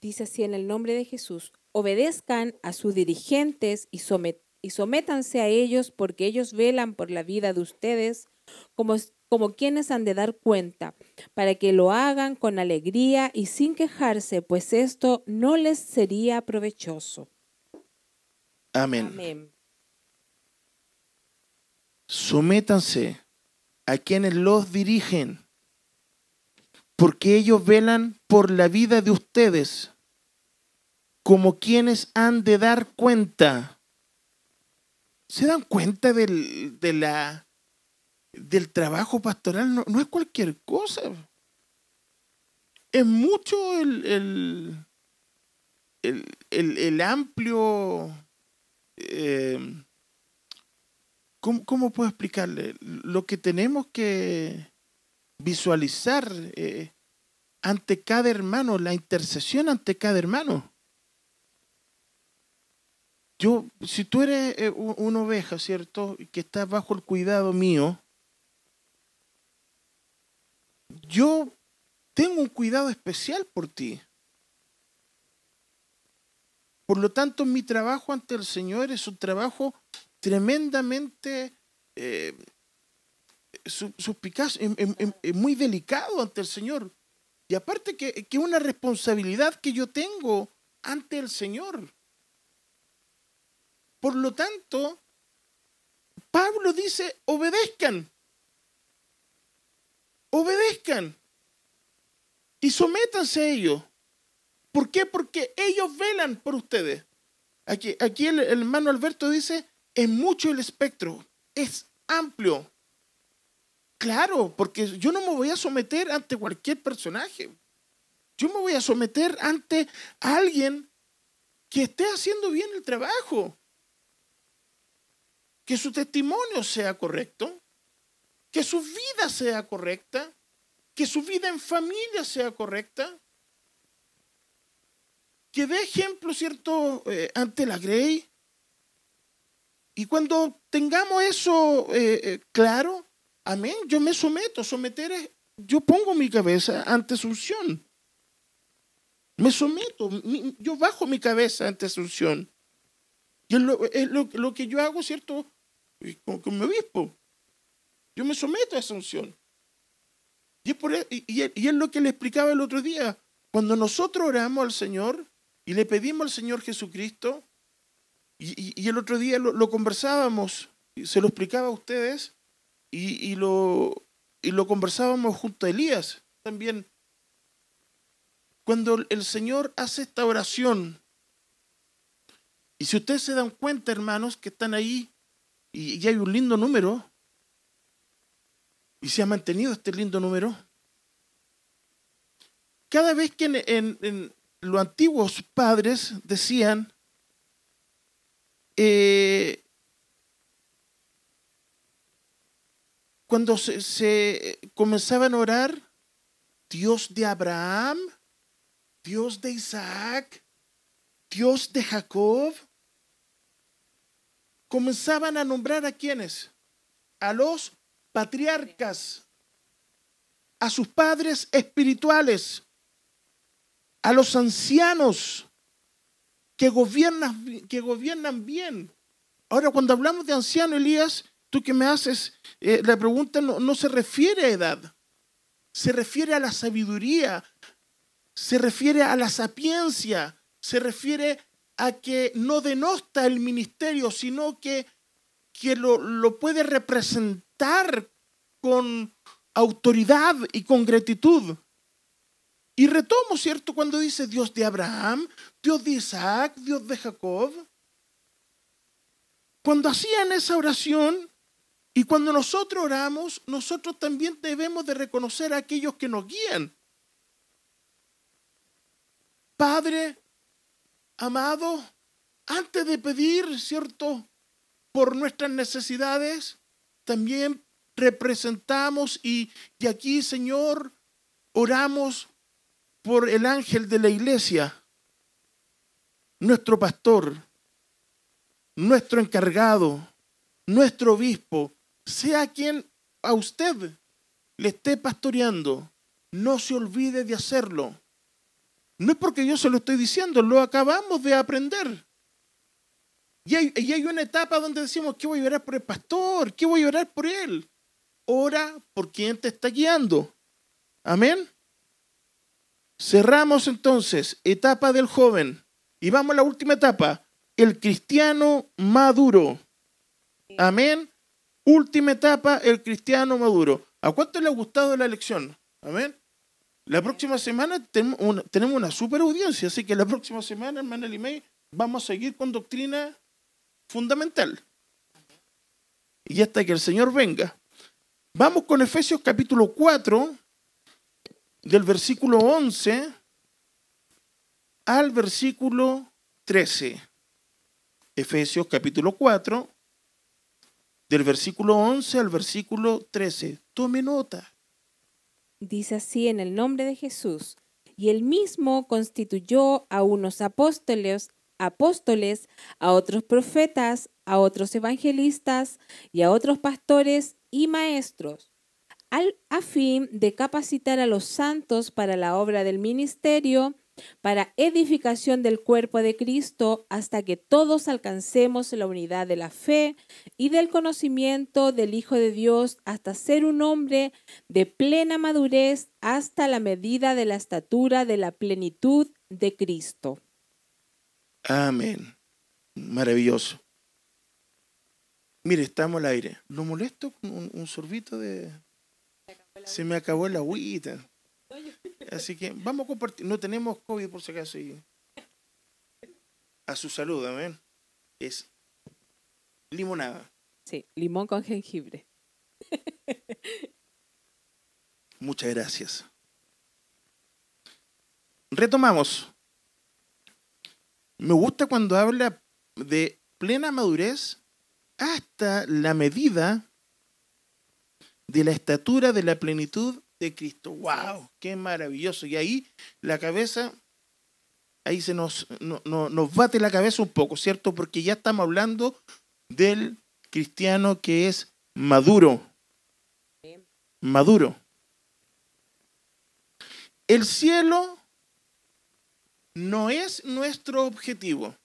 Dice así en el nombre de Jesús, obedezcan a sus dirigentes y, somet- y sométanse a ellos porque ellos velan por la vida de ustedes como, como quienes han de dar cuenta, para que lo hagan con alegría y sin quejarse, pues esto no les sería provechoso. Amén. Amén. Sométanse a quienes los dirigen, porque ellos velan por la vida de ustedes, como quienes han de dar cuenta. ¿Se dan cuenta del, del trabajo pastoral? No, no es cualquier cosa. Es mucho el, el, el, el- el amplio... eh, ¿Cómo, puedo explicarle? Lo que tenemos que visualizar eh, ante cada hermano, la intercesión ante cada hermano. Yo, si tú eres eh, una oveja, ¿cierto? Que estás bajo el cuidado mío, yo tengo un cuidado especial por ti. Por lo tanto, mi trabajo ante el Señor es un trabajo tremendamente eh, su- suspicaz, em- em- em- em, muy delicado ante el Señor. Y aparte que, que una responsabilidad que yo tengo ante el Señor. Por lo tanto, Pablo dice, obedezcan. Obedezcan. Y sométanse a ellos. ¿Por qué? Porque ellos velan por ustedes. Aquí, aquí el, el hermano Alberto dice, es mucho el espectro, es amplio. Claro, porque yo no me voy a someter ante cualquier personaje. Yo me voy a someter ante alguien que esté haciendo bien el trabajo. Que su testimonio sea correcto, que su vida sea correcta, que su vida en familia sea correcta, que dé ejemplo, ¿cierto?, eh, ante la Grey. Y cuando tengamos eso eh, eh, claro, amén, yo me someto, someter es, yo pongo mi cabeza ante su unción. Me someto, yo bajo mi cabeza ante su unción. Y es lo, es lo- lo que yo hago, ¿cierto?, con, mi obispo. Yo me someto a esa unción. Y es, por e- y- y es lo que le explicaba el otro día. Cuando nosotros oramos al Señor y le pedimos al Señor Jesucristo, y, el otro día lo, conversábamos, se lo explicaba a ustedes, y, y lo, y lo conversábamos junto a Elías también. Cuando el Señor hace esta oración, y si ustedes se dan cuenta, hermanos, que están ahí, y, hay un lindo número, y se ha mantenido este lindo número, cada vez que en- en los antiguos padres decían, eh, cuando se, se comenzaban a orar, Dios de Abraham, Dios de Isaac, Dios de Jacob. Comenzaban a nombrar a quienes, a los patriarcas, a sus padres espirituales, a los ancianos que gobiernan, que gobiernan bien. Ahora, cuando hablamos de anciano, Elías, tú que me haces eh, la pregunta no, no se refiere a edad, se refiere a la sabiduría, se refiere a la sapiencia, se refiere a que no denota el ministerio, sino que, que lo, lo puede representar con autoridad y con gratitud. Y retomo, ¿cierto? Cuando dice Dios de Abraham, Dios de Isaac, Dios de Jacob. Cuando hacían esa oración y cuando nosotros oramos, nosotros también debemos de reconocer a aquellos que nos guían. Padre, amado, antes de pedir, ¿cierto? Por nuestras necesidades, también representamos y, y aquí, Señor, oramos por el ángel de la iglesia, nuestro pastor, nuestro encargado, nuestro obispo, sea quien a usted le esté pastoreando, no se olvide de hacerlo. No es porque yo se lo estoy diciendo, lo acabamos de aprender. Y hay, hay una etapa donde decimos, ¿qué voy a orar por el pastor? ¿Qué voy a orar por él? Ora por quien te está guiando. Amén. Cerramos entonces etapa del joven y vamos a la última etapa, el cristiano maduro. Amén. Última etapa, el cristiano maduro. ¿A cuánto le ha gustado la lección? Amén. La próxima semana tenemos una, super audiencia, así que la próxima semana, hermana Limey, vamos a seguir con doctrina fundamental. Y hasta que el Señor venga. Vamos con Efesios capítulo 4, del versículo 11 al versículo 13. Efesios capítulo 4, del versículo 11 al versículo 13. Tome nota. Dice así en el nombre de Jesús. Y él mismo constituyó a unos apóstoles, apóstoles, a otros profetas, a otros evangelistas y a otros pastores y maestros, al, a fin de capacitar a los santos para la obra del ministerio, para edificación del cuerpo de Cristo, hasta que todos alcancemos la unidad de la fe y del conocimiento del Hijo de Dios, hasta ser un hombre de plena madurez, hasta la medida de la estatura de la plenitud de Cristo. Amén. Maravilloso. Mire, estamos al aire. ¿Lo molesto con un, un sorbito de... Se me acabó el agüita. Así que vamos a compartir. No tenemos COVID por si acaso. Y... A su salud, amén. Es limonada. Sí, limón con jengibre. Muchas gracias. Retomamos. Me gusta cuando habla de plena madurez hasta la medida de la estatura de la plenitud de Cristo. ¡Wow! ¡Qué maravilloso! Y ahí la cabeza, ahí se nos, no, no, nos bate la cabeza un poco, ¿cierto? Porque ya estamos hablando del cristiano que es maduro. Maduro. El cielo no es nuestro objetivo.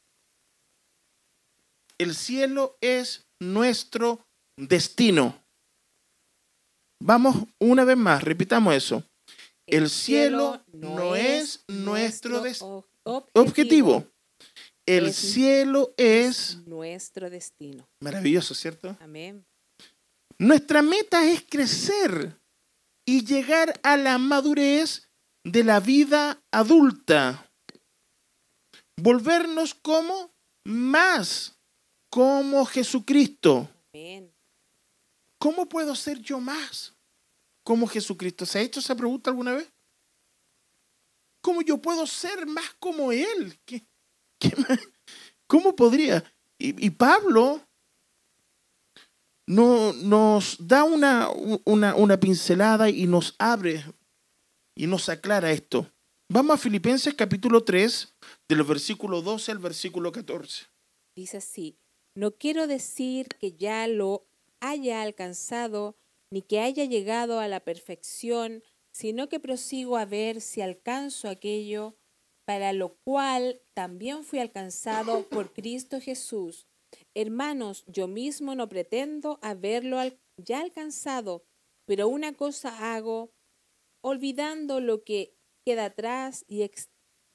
El cielo es nuestro destino. Vamos una vez más, repitamos eso. El, cielo, no es nuestro objetivo. El Es cielo es nuestro destino. maravilloso, ¿cierto? Amén. Nuestra meta es crecer y llegar a la madurez de la vida adulta. Volvernos como más como Jesucristo. Amén. ¿Cómo puedo ser yo más como Jesucristo? ¿Se ha hecho esa pregunta alguna vez? ¿Cómo yo puedo ser más como Él? ¿Cómo podría? Y, Pablo no, nos da una, una, una pincelada y nos abre y nos aclara esto. Vamos a Filipenses capítulo 3, de los versículos 12 al versículo 14. Dice así, no quiero decir que ya lo haya alcanzado ni que haya llegado a la perfección, sino que prosigo a ver si alcanzo aquello para lo cual también fui alcanzado por Cristo Jesús. Hermanos, yo mismo no pretendo haberlo ya alcanzado, pero una cosa hago, olvidando lo que queda atrás y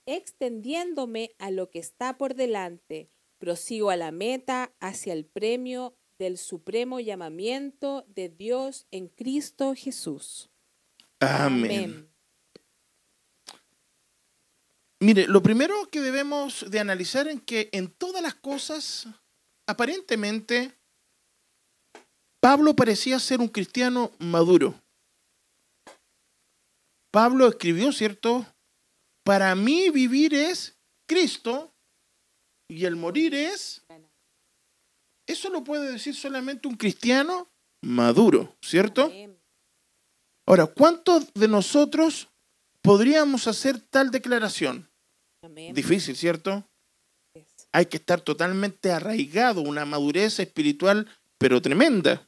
extendiéndome a lo que está por delante, prosigo a la meta hacia el premio del supremo llamamiento de Dios en Cristo Jesús. Amén. Mire, lo primero que debemos de analizar es que en todas las cosas, aparentemente, Pablo parecía ser un cristiano maduro. Pablo escribió, ¿cierto? Para mí vivir es Cristo y el morir es eso lo puede decir solamente un cristiano maduro, ¿cierto? Ahora, ¿cuántos de nosotros podríamos hacer tal declaración? Difícil, ¿cierto? Hay que estar totalmente arraigado, una madurez espiritual, pero tremenda.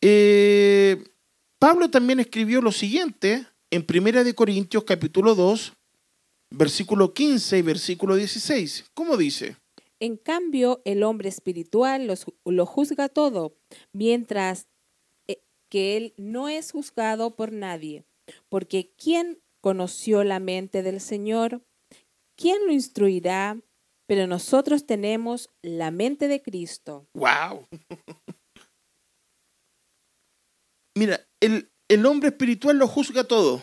Eh, Pablo también escribió lo siguiente en Primera de Corintios capítulo 2, versículo 15 y versículo 16. ¿Cómo dice? En cambio, el hombre espiritual lo juzga todo, mientras eh, que él no es juzgado por nadie. Porque ¿quién conoció la mente del Señor? ¿Quién lo instruirá? Pero nosotros tenemos la mente de Cristo. ¡Wow! Mira, el, el hombre espiritual lo juzga todo,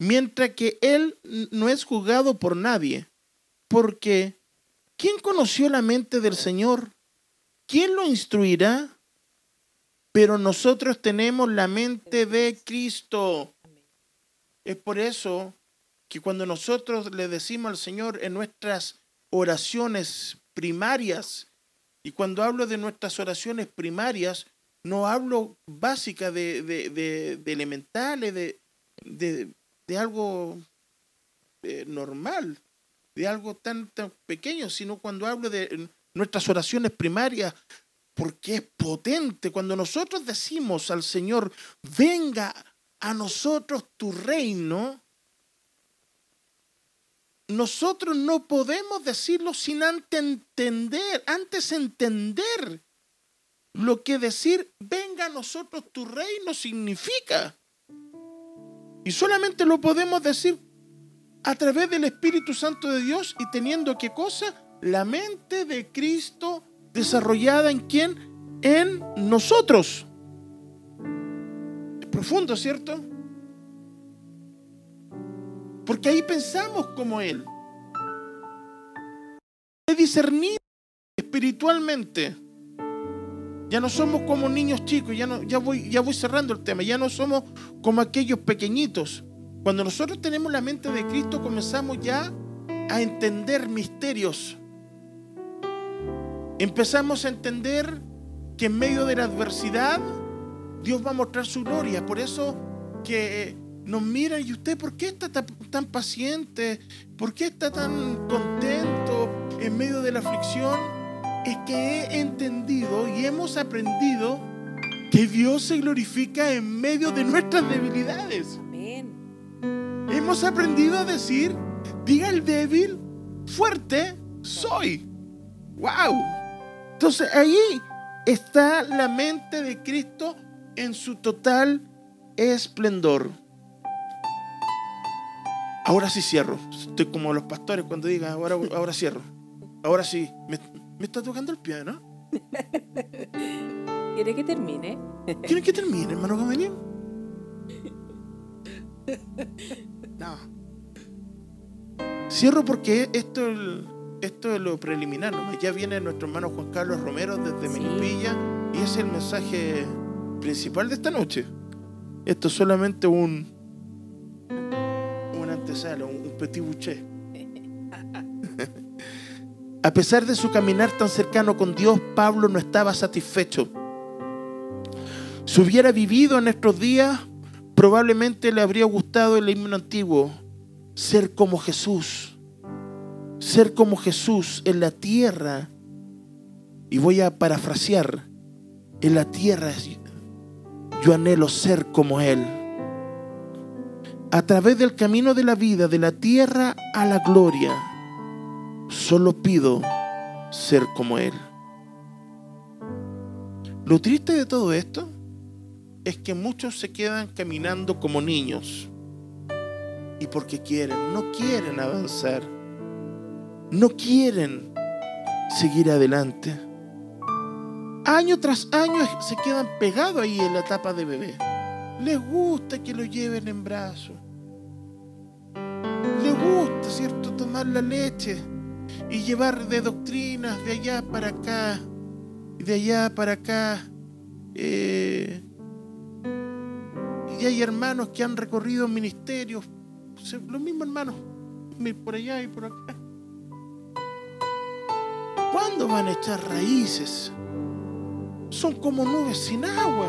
mientras que él no es juzgado por nadie, porque ¿Quién conoció la mente del Señor? ¿Quién lo instruirá? Pero nosotros tenemos la mente de Cristo. Es por eso que cuando nosotros le decimos al Señor en nuestras oraciones primarias, y cuando hablo de nuestras oraciones primarias, no hablo básicas de, elementales, de, algo eh, normal de algo tan, tan pequeño, sino cuando hablo de nuestras oraciones primarias, porque es potente. Cuando nosotros decimos al Señor, venga a nosotros tu reino, nosotros no podemos decirlo sin antes entender, antes entender lo que decir, venga a nosotros tu reino significa. Y solamente lo podemos decir a través del Espíritu Santo de Dios y teniendo qué cosa? La mente de Cristo desarrollada en quién? En nosotros. Es profundo, ¿cierto? Porque ahí pensamos como Él. Es discernir espiritualmente. Ya no somos como niños chicos, ya, no, ya, voy, ya voy cerrando el tema, ya no somos como aquellos pequeñitos cuando nosotros tenemos la mente de Cristo, comenzamos ya a entender misterios. Empezamos a entender que en medio de la adversidad Dios va a mostrar su gloria. Por eso que nos mira y usted, ¿por qué está tan, paciente? ¿Por qué está tan contento en medio de la aflicción? Es que he entendido y hemos aprendido que Dios se glorifica en medio de nuestras debilidades. Hemos aprendido a decir, diga el débil, fuerte soy. ¡Wow! Entonces ahí está la mente de Cristo en su total esplendor. Ahora sí cierro. Estoy como los pastores cuando digan, ahora, ahora cierro. Ahora sí. Me, está tocando el piano. ¿Quiere que termine? ¿Quiere que termine, hermano Gamaliel? No. Cierro porque esto, esto es lo preliminar. Ya viene nuestro hermano Juan Carlos Romero desde sí. y es el mensaje principal de esta noche. Esto es solamente un, un antesala, un, petit bouché. A pesar de su caminar tan cercano con Dios, Pablo no estaba satisfecho. Si hubiera vivido en estos días, probablemente le habría gustado el himno antiguo, ser como Jesús, ser como Jesús en la tierra. Y voy a parafrasear, en la tierra yo anhelo ser como Él. A través del camino de la vida, de la tierra a la gloria, solo pido ser como Él. Lo triste de todo esto es que muchos se quedan caminando como niños. Y porque quieren, no quieren avanzar. No quieren seguir adelante. Año tras año se quedan pegados ahí en la etapa de bebé. Les gusta que lo lleven en brazos. Les gusta, ¿cierto?, tomar la leche y llevar de doctrinas de allá para acá de allá para acá. Eh, y hay hermanos que han recorrido ministerios, los mismos hermanos, por allá y por acá. ¿Cuándo van a echar raíces? Son como nubes sin agua.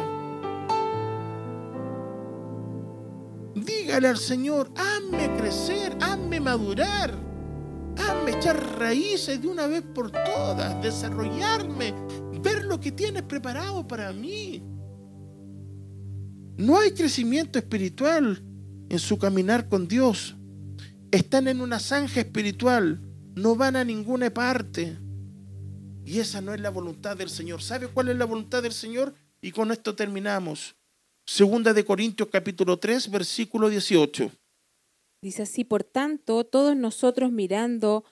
Dígale al Señor, hazme crecer, hazme madurar, hazme echar raíces de una vez por todas, desarrollarme, ver lo que tienes preparado para mí. No hay crecimiento espiritual en su caminar con Dios. Están en una zanja espiritual, no van a ninguna parte. Y esa no es la voluntad del Señor. ¿Sabe cuál es la voluntad del Señor? Y con esto terminamos. Segunda de Corintios capítulo 3, versículo 18. Dice así, por tanto, todos nosotros mirando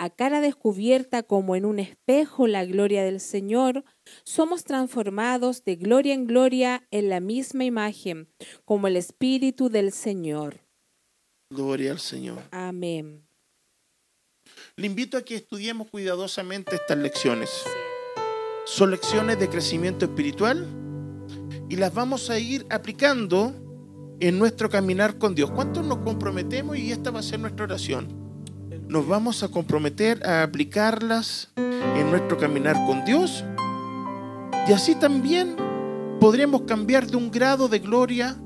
a cara descubierta como en un espejo la gloria del Señor, somos transformados de gloria en gloria en la misma imagen, como el Espíritu del Señor. Gloria al Señor. Amén. Le invito a que estudiemos cuidadosamente estas lecciones. Son lecciones de crecimiento espiritual y las vamos a ir aplicando en nuestro caminar con Dios. ¿Cuántos nos comprometemos y esta va a ser nuestra oración? Nos vamos a comprometer a aplicarlas en nuestro caminar con Dios. Y así también podremos cambiar de un grado de gloria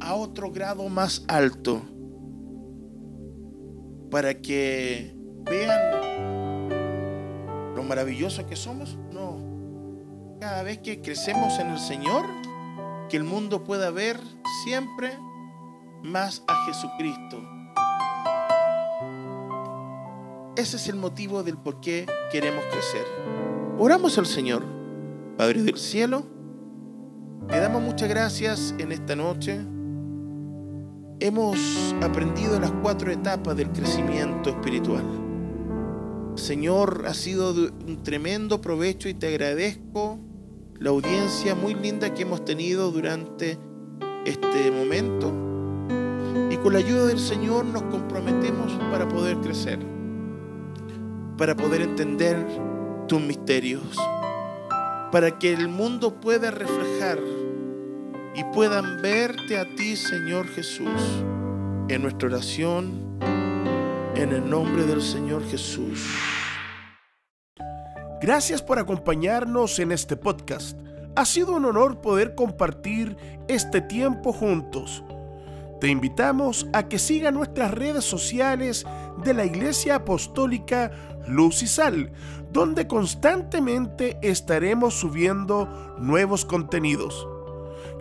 a otro grado más alto. Para que vean lo maravilloso que somos. No. Cada vez que crecemos en el Señor, que el mundo pueda ver siempre más a Jesucristo ese es el motivo del por qué queremos crecer. Oramos al Señor, Padre del cielo. Te damos muchas gracias en esta noche. Hemos aprendido las cuatro etapas del crecimiento espiritual. Señor, ha sido un tremendo provecho y te agradezco la audiencia muy linda que hemos tenido durante este momento. Y con la ayuda del Señor nos comprometemos para poder crecer para poder entender tus misterios, para que el mundo pueda reflejar y puedan verte a ti, Señor Jesús, en nuestra oración, en el nombre del Señor Jesús. Gracias por acompañarnos en este podcast. Ha sido un honor poder compartir este tiempo juntos. Te invitamos a que siga nuestras redes sociales de la Iglesia Apostólica Luz y Sal, donde constantemente estaremos subiendo nuevos contenidos.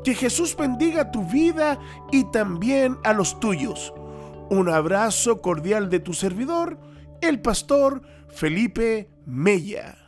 Que Jesús bendiga tu vida y también a los tuyos. Un abrazo cordial de tu servidor, el pastor Felipe Mella.